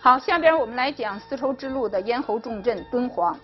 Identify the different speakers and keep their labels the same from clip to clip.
Speaker 1: 好，下边我们来讲丝绸之路的咽喉重镇敦煌。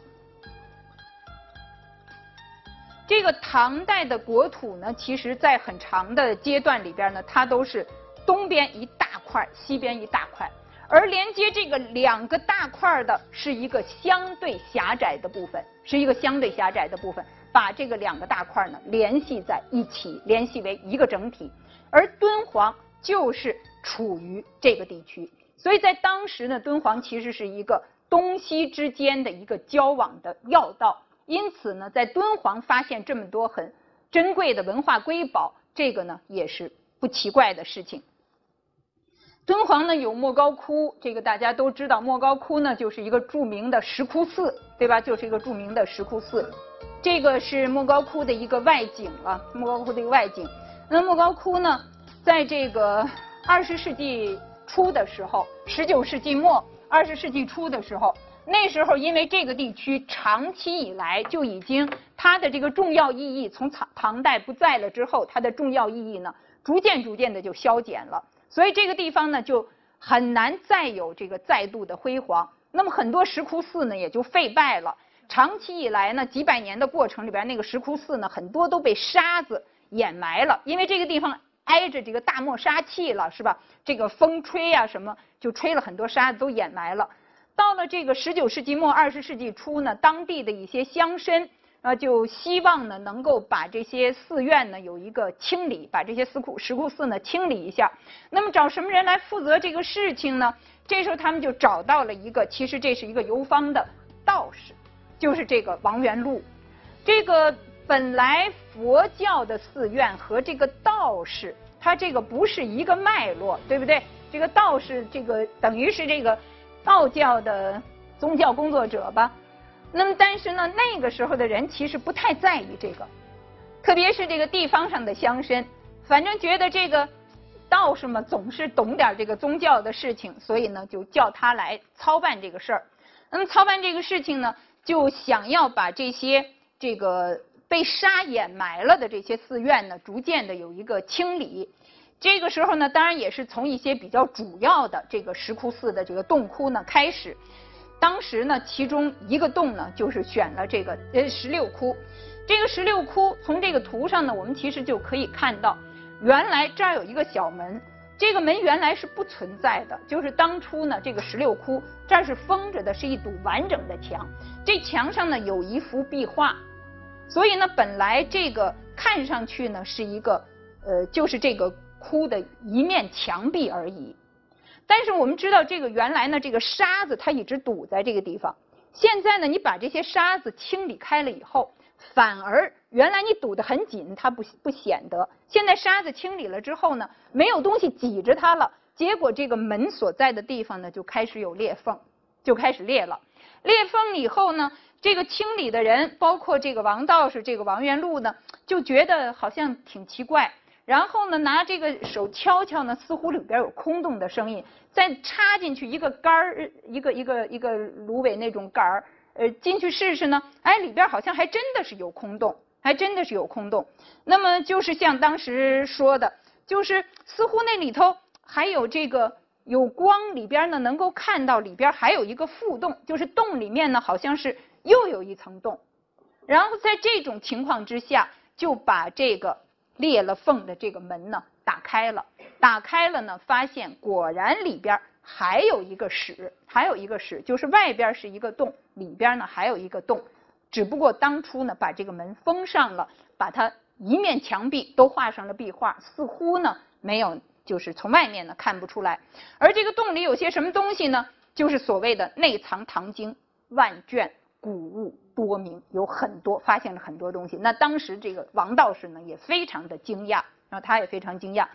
Speaker 1: 这个唐代的国土呢，其实在很长的阶段里边呢，它都是东边一大块，西边一大块，而连接这个两个大块的是一个相对狭窄的部分，是一个相对狭窄的部分，把这个两个大块呢联系在一起，联系为一个整体。而敦煌就是处于这个地区，所以在当时呢，敦煌其实是一个东西之间的一个交往的要道。因此呢，在敦煌发现这么多很珍贵的文化瑰宝，这个呢也是不奇怪的事情。敦煌呢有莫高窟，这个大家都知道，莫高窟呢就是一个著名的石窟寺，对吧？就是一个著名的石窟寺。这个是莫高窟的一个外景了，莫高窟的一个外景。那莫高窟呢，在这个二十世纪初的时候，十九世纪末、二十世纪初的时候。那时候，因为这个地区长期以来就已经它的这个重要意义，从唐唐代不在了之后，它的重要意义呢，逐渐逐渐的就消减了，所以这个地方呢，就很难再有这个再度的辉煌。那么很多石窟寺呢，也就废败了。长期以来呢，几百年的过程里边，那个石窟寺呢，很多都被沙子掩埋了，因为这个地方挨着这个大漠沙气了，是吧？这个风吹呀什么，就吹了很多沙子都掩埋了。到了这个十九世纪末二十世纪初呢，当地的一些乡绅啊，就希望呢能够把这些寺院呢有一个清理，把这些石窟石窟寺呢清理一下。那么找什么人来负责这个事情呢？这时候他们就找到了一个，其实这是一个游方的道士，就是这个王元禄。这个本来佛教的寺院和这个道士，他这个不是一个脉络，对不对？这个道士这个等于是这个。道教的宗教工作者吧，那么但是呢，那个时候的人其实不太在意这个，特别是这个地方上的乡绅，反正觉得这个道士嘛总是懂点这个宗教的事情，所以呢就叫他来操办这个事儿。那么操办这个事情呢，就想要把这些这个被沙掩埋了的这些寺院呢，逐渐的有一个清理。这个时候呢，当然也是从一些比较主要的这个石窟寺的这个洞窟呢开始。当时呢，其中一个洞呢，就是选了这个呃十六窟。这个十六窟从这个图上呢，我们其实就可以看到，原来这儿有一个小门，这个门原来是不存在的，就是当初呢，这个十六窟这儿是封着的，是一堵完整的墙。这墙上呢有一幅壁画，所以呢，本来这个看上去呢是一个呃，就是这个。窟的一面墙壁而已，但是我们知道这个原来呢，这个沙子它一直堵在这个地方。现在呢，你把这些沙子清理开了以后，反而原来你堵得很紧，它不不显得。现在沙子清理了之后呢，没有东西挤着它了，结果这个门所在的地方呢，就开始有裂缝，就开始裂了。裂缝以后呢，这个清理的人，包括这个王道士，这个王元禄呢，就觉得好像挺奇怪。然后呢，拿这个手敲敲呢，似乎里边有空洞的声音。再插进去一个杆儿，一个一个一个芦苇那种杆儿，呃，进去试试呢，哎，里边好像还真的是有空洞，还真的是有空洞。那么就是像当时说的，就是似乎那里头还有这个有光，里边呢能够看到里边还有一个副洞，就是洞里面呢好像是又有一层洞。然后在这种情况之下，就把这个。裂了缝的这个门呢，打开了，打开了呢，发现果然里边还有一个室，还有一个室，就是外边是一个洞，里边呢还有一个洞，只不过当初呢把这个门封上了，把它一面墙壁都画上了壁画，似乎呢没有，就是从外面呢看不出来。而这个洞里有些什么东西呢？就是所谓的内藏唐经万卷。古物多名，有很多发现了很多东西。那当时这个王道士呢，也非常的惊讶，然后他也非常惊讶。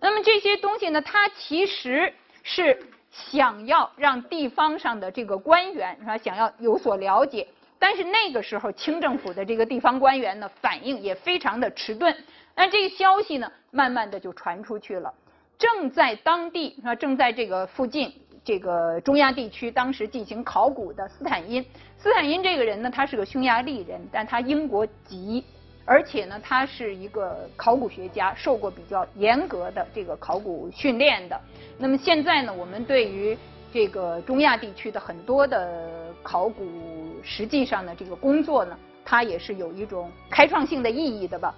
Speaker 1: 那么这些东西呢，他其实是想要让地方上的这个官员是吧，想要有所了解。但是那个时候清政府的这个地方官员呢，反应也非常的迟钝。那这个消息呢，慢慢的就传出去了。正在当地啊，正在这个附近。这个中亚地区当时进行考古的斯坦因，斯坦因这个人呢，他是个匈牙利人，但他英国籍，而且呢，他是一个考古学家，受过比较严格的这个考古训练的。那么现在呢，我们对于这个中亚地区的很多的考古，实际上呢，这个工作呢，他也是有一种开创性的意义的吧。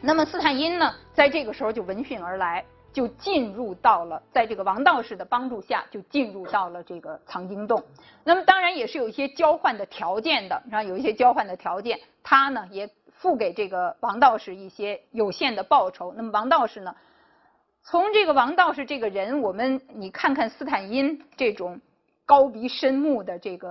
Speaker 1: 那么斯坦因呢，在这个时候就闻讯而来，就进入到了，在这个王道士的帮助下，就进入到了这个藏经洞。那么当然也是有一些交换的条件的，然后有一些交换的条件，他呢也付给这个王道士一些有限的报酬。那么王道士呢，从这个王道士这个人，我们你看看斯坦因这种。高鼻深目的这个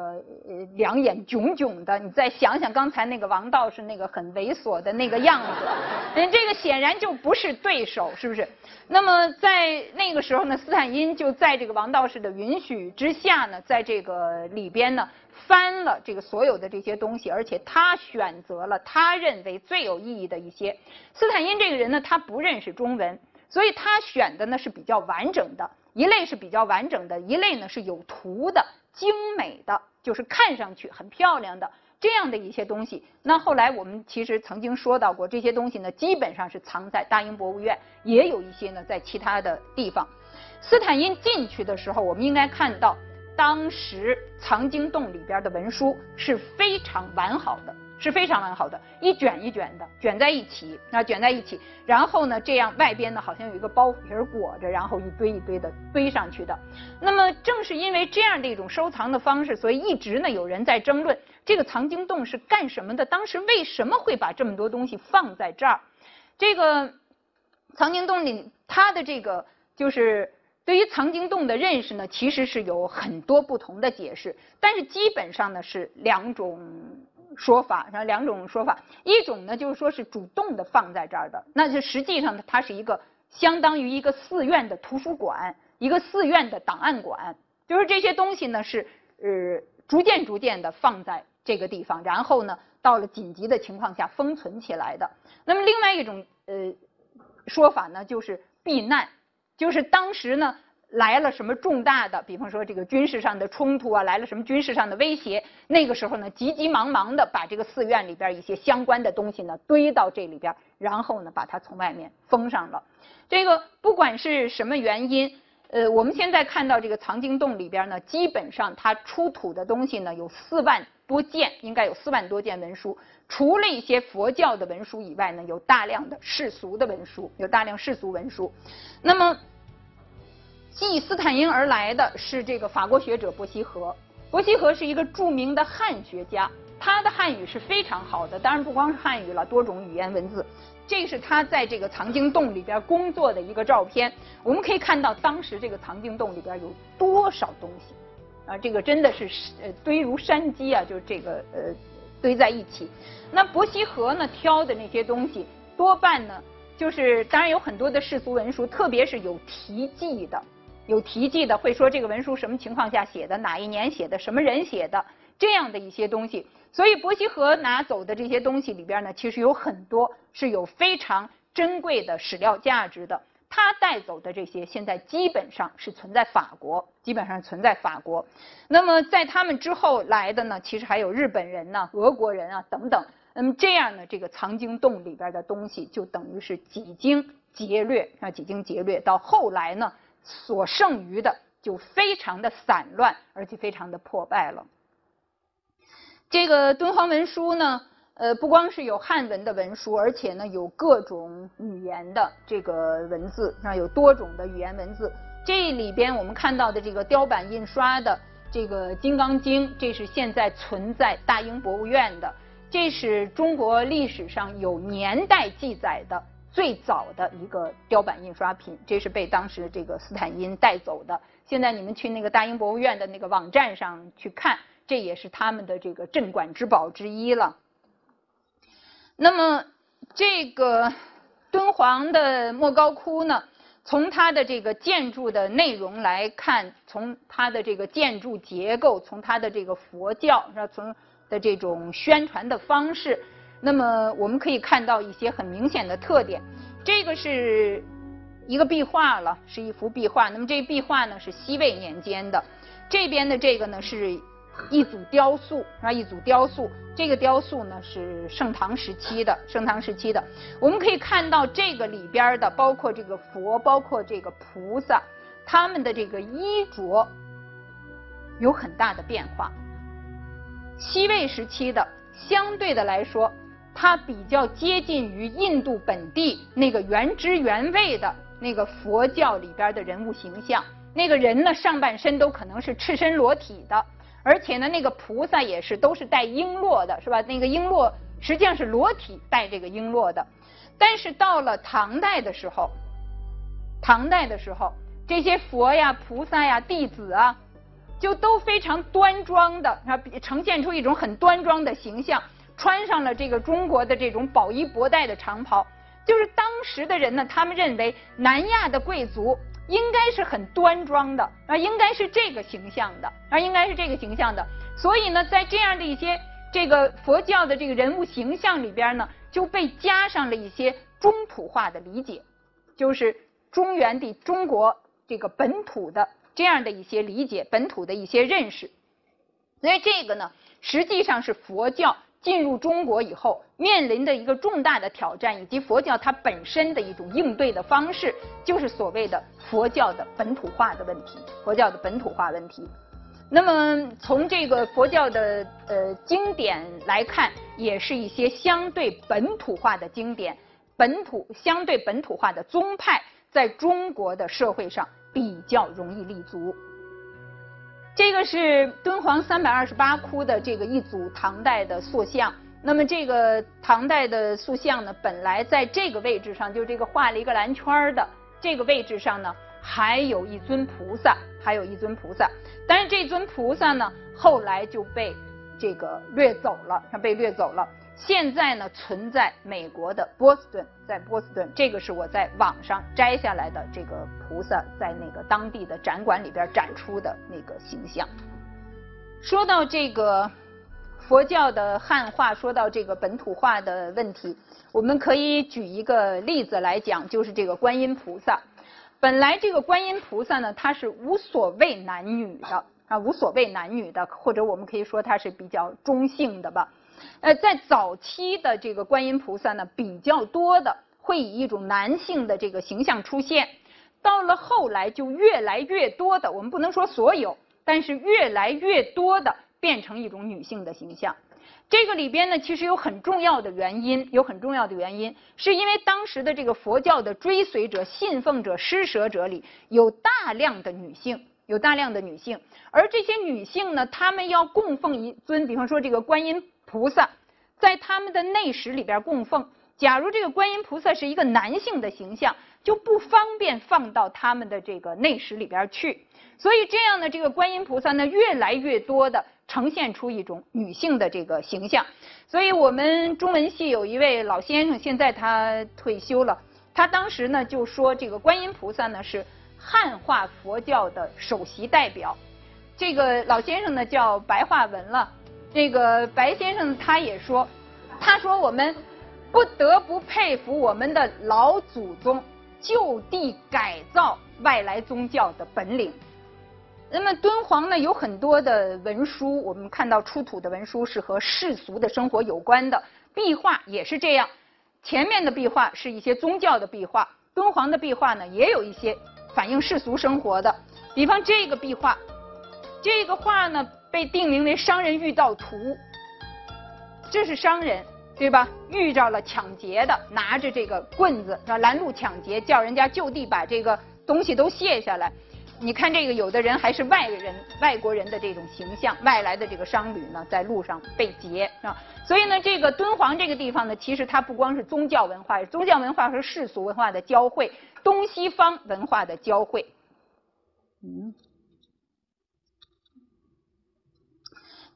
Speaker 1: 呃两眼炯炯的，你再想想刚才那个王道士那个很猥琐的那个样子，嗯，这个显然就不是对手，是不是？那么在那个时候呢，斯坦因就在这个王道士的允许之下呢，在这个里边呢翻了这个所有的这些东西，而且他选择了他认为最有意义的一些。斯坦因这个人呢，他不认识中文，所以他选的呢是比较完整的。一类是比较完整的，一类呢是有图的、精美的，就是看上去很漂亮的这样的一些东西。那后来我们其实曾经说到过，这些东西呢基本上是藏在大英博物院，也有一些呢在其他的地方。斯坦因进去的时候，我们应该看到当时藏经洞里边的文书是非常完好的。是非常完好的，一卷一卷的卷在一起，啊，卷在一起，然后呢，这样外边呢好像有一个包皮裹着，然后一堆一堆的堆上去的。那么正是因为这样的一种收藏的方式，所以一直呢有人在争论这个藏经洞是干什么的？当时为什么会把这么多东西放在这儿？这个藏经洞里，它的这个就是对于藏经洞的认识呢，其实是有很多不同的解释，但是基本上呢是两种。说法，然后两种说法，一种呢就是说是主动的放在这儿的，那就实际上它是一个相当于一个寺院的图书馆，一个寺院的档案馆，就是这些东西呢是呃逐渐逐渐的放在这个地方，然后呢到了紧急的情况下封存起来的。那么另外一种呃说法呢就是避难，就是当时呢。来了什么重大的，比方说这个军事上的冲突啊，来了什么军事上的威胁，那个时候呢，急急忙忙的把这个寺院里边一些相关的东西呢堆到这里边，然后呢把它从外面封上了。这个不管是什么原因，呃，我们现在看到这个藏经洞里边呢，基本上它出土的东西呢有四万多件，应该有四万多件文书，除了一些佛教的文书以外呢，有大量的世俗的文书，有大量世俗文书，那么。继斯坦因而来的是这个法国学者伯希和。伯希和是一个著名的汉学家，他的汉语是非常好的。当然不光是汉语了，多种语言文字。这是他在这个藏经洞里边工作的一个照片。我们可以看到当时这个藏经洞里边有多少东西啊！这个真的是呃堆如山积啊，就这个呃堆在一起。那伯希和呢挑的那些东西多半呢就是当然有很多的世俗文书，特别是有题记的。有题记的会说这个文书什么情况下写的，哪一年写的，什么人写的，这样的一些东西。所以伯希和拿走的这些东西里边呢，其实有很多是有非常珍贵的史料价值的。他带走的这些现在基本上是存在法国，基本上存在法国。那么在他们之后来的呢，其实还有日本人呢、俄国人啊等等。那么这样呢，这个藏经洞里边的东西就等于是几经劫掠啊，几经劫掠到后来呢。所剩余的就非常的散乱，而且非常的破败了。这个敦煌文书呢，呃，不光是有汉文的文书，而且呢有各种语言的这个文字，啊，有多种的语言文字。这里边我们看到的这个雕版印刷的这个《金刚经》，这是现在存在大英博物院的，这是中国历史上有年代记载的。最早的一个雕版印刷品，这是被当时这个斯坦因带走的。现在你们去那个大英博物院的那个网站上去看，这也是他们的这个镇馆之宝之一了。那么这个敦煌的莫高窟呢，从它的这个建筑的内容来看，从它的这个建筑结构，从它的这个佛教，是吧？从的这种宣传的方式。那么我们可以看到一些很明显的特点，这个是一个壁画了，是一幅壁画。那么这壁画呢是西魏年间的，这边的这个呢是一组雕塑，啊，一组雕塑。这个雕塑呢是盛唐时期的，盛唐时期的。我们可以看到这个里边的，包括这个佛，包括这个菩萨，他们的这个衣着有很大的变化。西魏时期的相对的来说，它比较接近于印度本地那个原汁原味的那个佛教里边的人物形象。那个人呢，上半身都可能是赤身裸体的，而且呢，那个菩萨也是都是带璎珞的，是吧？那个璎珞实际上是裸体带这个璎珞的。但是到了唐代的时候，唐代的时候，这些佛呀、菩萨呀、弟子啊，就都非常端庄的，啊，呈现出一种很端庄的形象，穿上了这个中国的这种宝衣博带的长袍。就是当时的人呢，他们认为南亚的贵族。应该是很端庄的啊，应该是这个形象的啊，应该是这个形象的。所以呢，在这样的一些这个佛教的这个人物形象里边呢，就被加上了一些中土化的理解，就是中原的中国这个本土的这样的一些理解，本土的一些认识。所以这个呢，实际上是佛教。进入中国以后，面临的一个重大的挑战，以及佛教它本身的一种应对的方式，就是所谓的佛教的本土化的问题。佛教的本土化问题。那么从这个佛教的呃经典来看，也是一些相对本土化的经典，本土相对本土化的宗派，在中国的社会上比较容易立足。这个是敦煌三百二十八窟的这个一组唐代的塑像。那么这个唐代的塑像呢，本来在这个位置上，就这个画了一个蓝圈的这个位置上呢，还有一尊菩萨，还有一尊菩萨。但是这尊菩萨呢，后来就被这个掠走了，它被掠走了。现在呢，存在美国的波士顿，在波士顿，这个是我在网上摘下来的这个菩萨，在那个当地的展馆里边展出的那个形象。说到这个佛教的汉化，说到这个本土化的问题，我们可以举一个例子来讲，就是这个观音菩萨。本来这个观音菩萨呢，它是无所谓男女的啊，无所谓男女的，或者我们可以说它是比较中性的吧。呃，在早期的这个观音菩萨呢，比较多的会以一种男性的这个形象出现。到了后来，就越来越多的，我们不能说所有，但是越来越多的变成一种女性的形象。这个里边呢，其实有很重要的原因，有很重要的原因，是因为当时的这个佛教的追随者、信奉者、施舍者里有大量的女性。有大量的女性，而这些女性呢，她们要供奉一尊，比方说这个观音菩萨，在他们的内室里边供奉。假如这个观音菩萨是一个男性的形象，就不方便放到他们的这个内室里边去。所以这样的这个观音菩萨呢，越来越多的呈现出一种女性的这个形象。所以我们中文系有一位老先生，现在他退休了，他当时呢就说，这个观音菩萨呢是。汉化佛教的首席代表，这个老先生呢叫白话文了。这个白先生他也说，他说我们不得不佩服我们的老祖宗就地改造外来宗教的本领。那么敦煌呢有很多的文书，我们看到出土的文书是和世俗的生活有关的，壁画也是这样。前面的壁画是一些宗教的壁画，敦煌的壁画呢也有一些。反映世俗生活的，比方这个壁画，这个画呢被定名为《商人遇到图》，这是商人对吧？遇着了抢劫的，拿着这个棍子是吧？拦路抢劫，叫人家就地把这个东西都卸下来。你看这个，有的人还是外人、外国人的这种形象，外来的这个商旅呢，在路上被劫啊。所以呢，这个敦煌这个地方呢，其实它不光是宗教文化，宗教文化和世俗文化的交汇，东西方文化的交汇。嗯，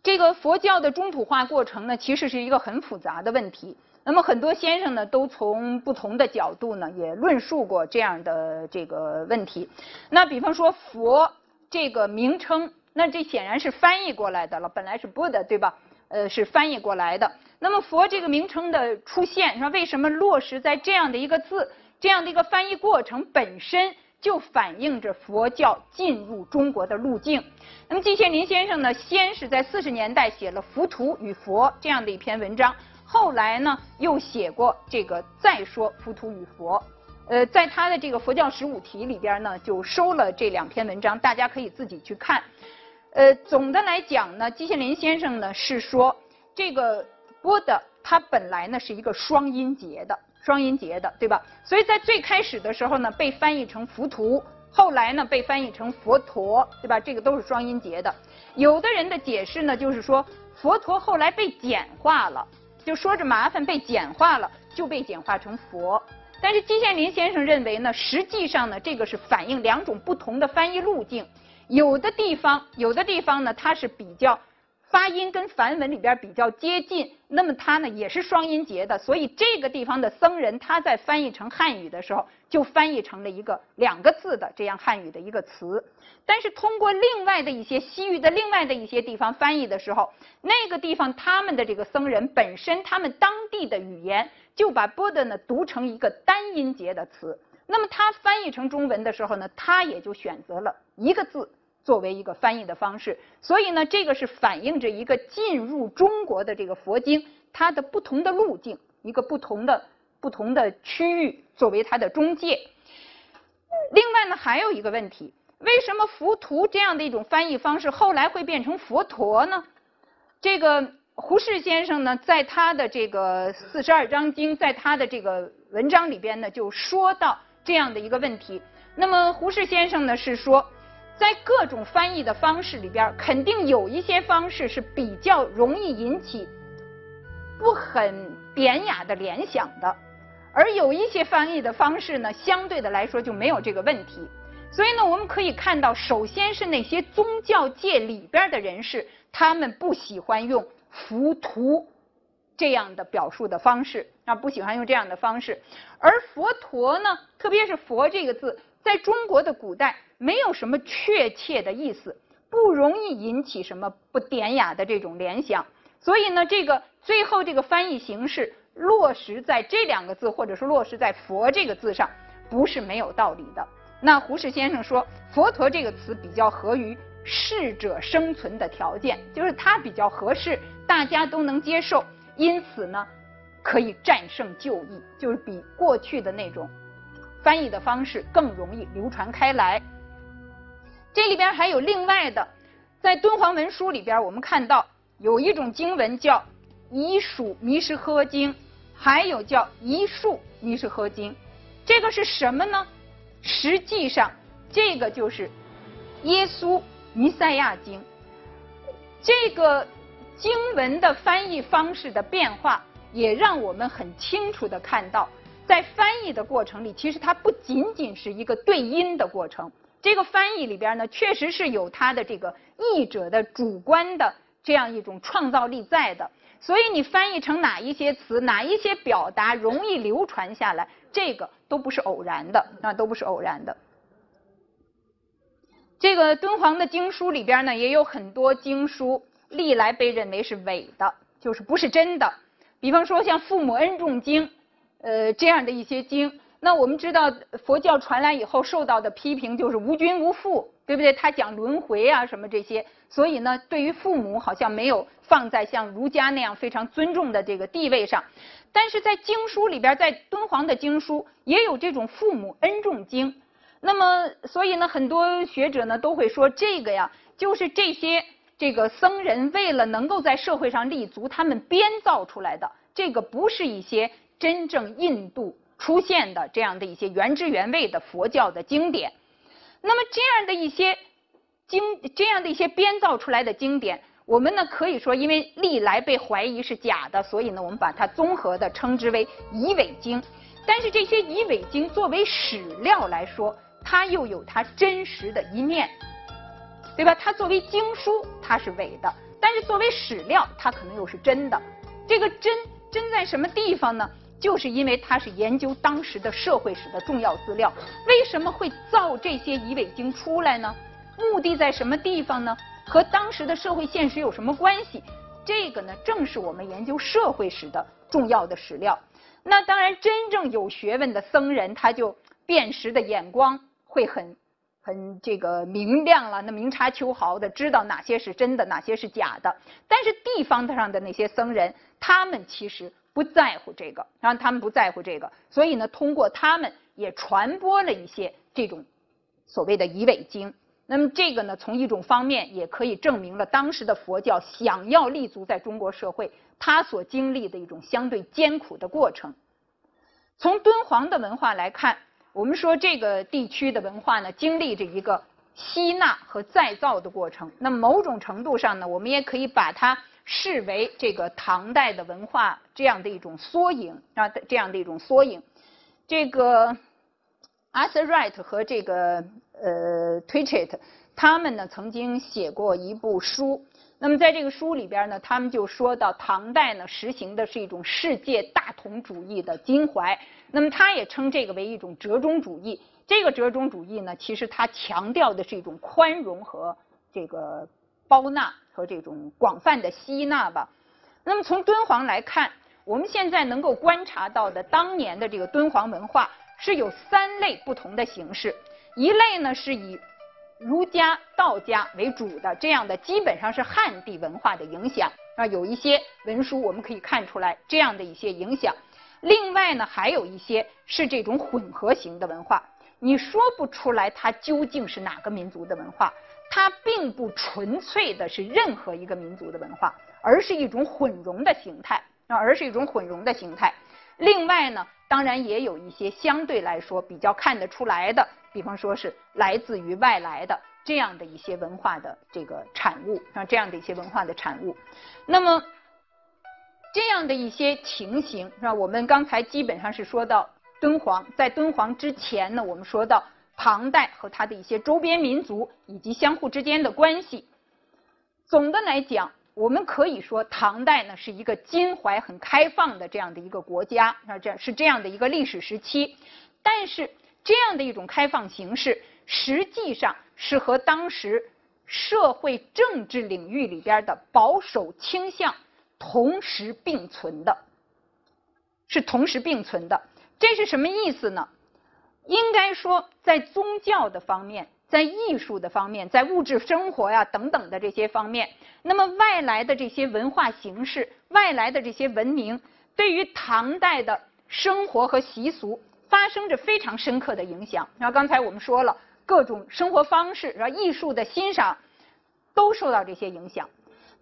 Speaker 1: 这个佛教的中土化过程呢，其实是一个很复杂的问题。那么很多先生呢，都从不同的角度呢，也论述过这样的这个问题。那比方说“佛”这个名称，那这显然是翻译过来的了，本来是 Buddha 对吧？呃，是翻译过来的。那么“佛”这个名称的出现，说为什么落实在这样的一个字，这样的一个翻译过程本身就反映着佛教进入中国的路径。那么季羡林先生呢，先是在四十年代写了《浮屠与佛》这样的一篇文章。后来呢，又写过这个《再说浮屠与佛》，呃，在他的这个佛教十五题里边呢，就收了这两篇文章，大家可以自己去看。呃，总的来讲呢，季羡林先生呢是说，这个波的它本来呢是一个双音节的，双音节的，对吧？所以在最开始的时候呢，被翻译成浮屠，后来呢被翻译成佛陀，对吧？这个都是双音节的。有的人的解释呢，就是说佛陀后来被简化了，就说着麻烦被简化了，就被简化成佛。但是季羡林先生认为呢，实际上呢，这个是反映两种不同的翻译路径。有的地方，有的地方呢，它是比较发音跟梵文里边比较接近，那么它呢也是双音节的，所以这个地方的僧人他在翻译成汉语的时候，就翻译成了一个两个字的这样汉语的一个词。但是通过另外的一些西域的另外的一些地方翻译的时候，那个地方他们的这个僧人本身他们当地的语言就把 Buddha 呢读成一个单音节的词。那么他翻译成中文的时候呢，他也就选择了一个字作为一个翻译的方式。所以呢，这个是反映着一个进入中国的这个佛经它的不同的路径，一个不同的不同的区域作为它的中介。另外呢，还有一个问题，为什么浮屠这样的一种翻译方式后来会变成佛陀呢？这个胡适先生呢，在他的这个四十二章经，在他的这个文章里边呢，就说到。这样的一个问题，那么胡适先生呢是说，在各种翻译的方式里边，肯定有一些方式是比较容易引起不很典雅的联想的，而有一些翻译的方式呢，相对的来说就没有这个问题。所以呢，我们可以看到，首先是那些宗教界里边的人士，他们不喜欢用浮屠。这样的表述的方式啊，不喜欢用这样的方式。而佛陀呢，特别是“佛”这个字，在中国的古代没有什么确切的意思，不容易引起什么不典雅的这种联想。所以呢，这个最后这个翻译形式落实在这两个字，或者是落实在“佛”这个字上，不是没有道理的。那胡适先生说，“佛陀”这个词比较合于适者生存的条件，就是它比较合适，大家都能接受。因此呢，可以战胜旧译，就是比过去的那种翻译的方式更容易流传开来。这里边还有另外的，在敦煌文书里边，我们看到有一种经文叫《遗属弥什诃经》，还有叫《遗述弥什诃经》。这个是什么呢？实际上，这个就是耶稣弥赛亚经。这个。经文的翻译方式的变化，也让我们很清楚的看到，在翻译的过程里，其实它不仅仅是一个对音的过程。这个翻译里边呢，确实是有它的这个译者的主观的这样一种创造力在的。所以你翻译成哪一些词，哪一些表达容易流传下来，这个都不是偶然的，啊，都不是偶然的。这个敦煌的经书里边呢，也有很多经书。历来被认为是伪的，就是不是真的。比方说像《父母恩重经》，呃，这样的一些经，那我们知道佛教传来以后受到的批评就是无君无父，对不对？他讲轮回啊什么这些，所以呢，对于父母好像没有放在像儒家那样非常尊重的这个地位上。但是在经书里边，在敦煌的经书也有这种《父母恩重经》，那么所以呢，很多学者呢都会说这个呀，就是这些。这个僧人为了能够在社会上立足，他们编造出来的这个不是一些真正印度出现的这样的一些原汁原味的佛教的经典。那么这样的一些经，这样的一些编造出来的经典，我们呢可以说，因为历来被怀疑是假的，所以呢我们把它综合的称之为遗伪经。但是这些遗伪经作为史料来说，它又有它真实的一面。对吧？它作为经书，它是伪的；但是作为史料，它可能又是真的。这个真真在什么地方呢？就是因为它是研究当时的社会史的重要资料。为什么会造这些遗伪经出来呢？目的在什么地方呢？和当时的社会现实有什么关系？这个呢，正是我们研究社会史的重要的史料。那当然，真正有学问的僧人，他就辨识的眼光会很。很这个明亮了，那明察秋毫的知道哪些是真的，哪些是假的。但是地方上的那些僧人，他们其实不在乎这个，然他们不在乎这个，所以呢，通过他们也传播了一些这种所谓的遗伪经。那么这个呢，从一种方面也可以证明了当时的佛教想要立足在中国社会，它所经历的一种相对艰苦的过程。从敦煌的文化来看，我们说这个地区的文化呢，经历着一个吸纳和再造的过程。那么某种程度上呢，我们也可以把它视为这个唐代的文化这样的一种缩影啊，这样的一种缩影。这个 Arthur Wright 和这个呃 Twitchett 他们呢曾经写过一部书，那么在这个书里边呢，他们就说到唐代呢实行的是一种世界大同主义的襟怀，那么他也称这个为一种折中主义。这个折中主义呢，其实它强调的是一种宽容和这个包纳和这种广泛的吸纳吧。那么从敦煌来看。我们现在能够观察到的当年的这个敦煌文化是有三类不同的形式，一类呢是以儒家、道家为主的这样的，基本上是汉地文化的影响啊，有一些文书我们可以看出来这样的一些影响。另外呢，还有一些是这种混合型的文化，你说不出来它究竟是哪个民族的文化，它并不纯粹的是任何一个民族的文化，而是一种混融的形态啊。而是一种混融的形态。另外呢，当然也有一些相对来说比较看得出来的，比方说是来自于外来的这样的一些文化的这个产物啊，这样的一些文化的产物。那么这样的一些情形是吧？我们刚才基本上是说到敦煌，在敦煌之前呢，我们说到唐代和它的一些周边民族以及相互之间的关系。总的来讲。我们可以说，唐代呢是一个襟怀很开放的这样的一个国家，啊，这是这样的一个历史时期。但是，这样的一种开放形式，实际上是和当时社会政治领域里边的保守倾向同时并存的，是同时并存的。这是什么意思呢？应该说，在宗教的方面。在艺术的方面，在物质生活呀等等的这些方面，那么外来的这些文化形式、外来的这些文明，对于唐代的生活和习俗发生着非常深刻的影响。然后刚才我们说了，各种生活方式，然后艺术的欣赏，都受到这些影响。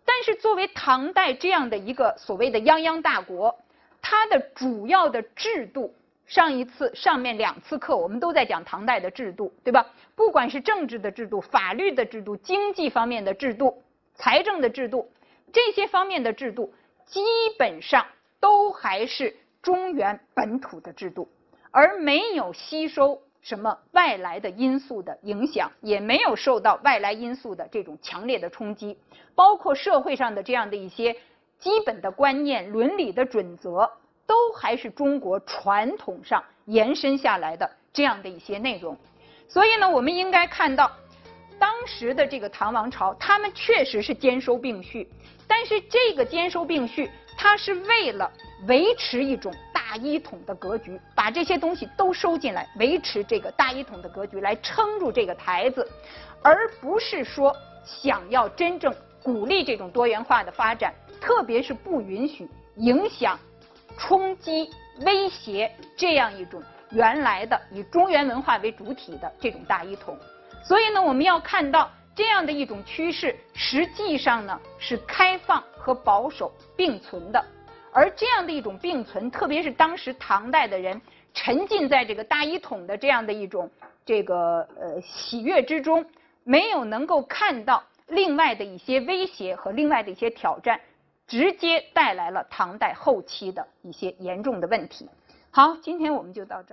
Speaker 1: 但是作为唐代这样的一个所谓的泱泱大国，它的主要的制度。上一次上面两次课，我们都在讲唐代的制度，对吧？不管是政治的制度、法律的制度、经济方面的制度、财政的制度，这些方面的制度，基本上都还是中原本土的制度，而没有吸收什么外来的因素的影响，也没有受到外来因素的这种强烈的冲击，包括社会上的这样的一些基本的观念、伦理的准则。都还是中国传统上延伸下来的这样的一些内容，所以呢，我们应该看到，当时的这个唐王朝，他们确实是兼收并蓄，但是这个兼收并蓄，它是为了维持一种大一统的格局，把这些东西都收进来，维持这个大一统的格局，来撑住这个台子，而不是说想要真正鼓励这种多元化的发展，特别是不允许影响。冲击、威胁这样一种原来的以中原文化为主体的这种大一统，所以呢，我们要看到这样的一种趋势，实际上呢是开放和保守并存的，而这样的一种并存，特别是当时唐代的人沉浸在这个大一统的这样的一种这个呃喜悦之中，没有能够看到另外的一些威胁和另外的一些挑战。直接带来了唐代后期的一些严重的问题。好，今天我们就到这儿。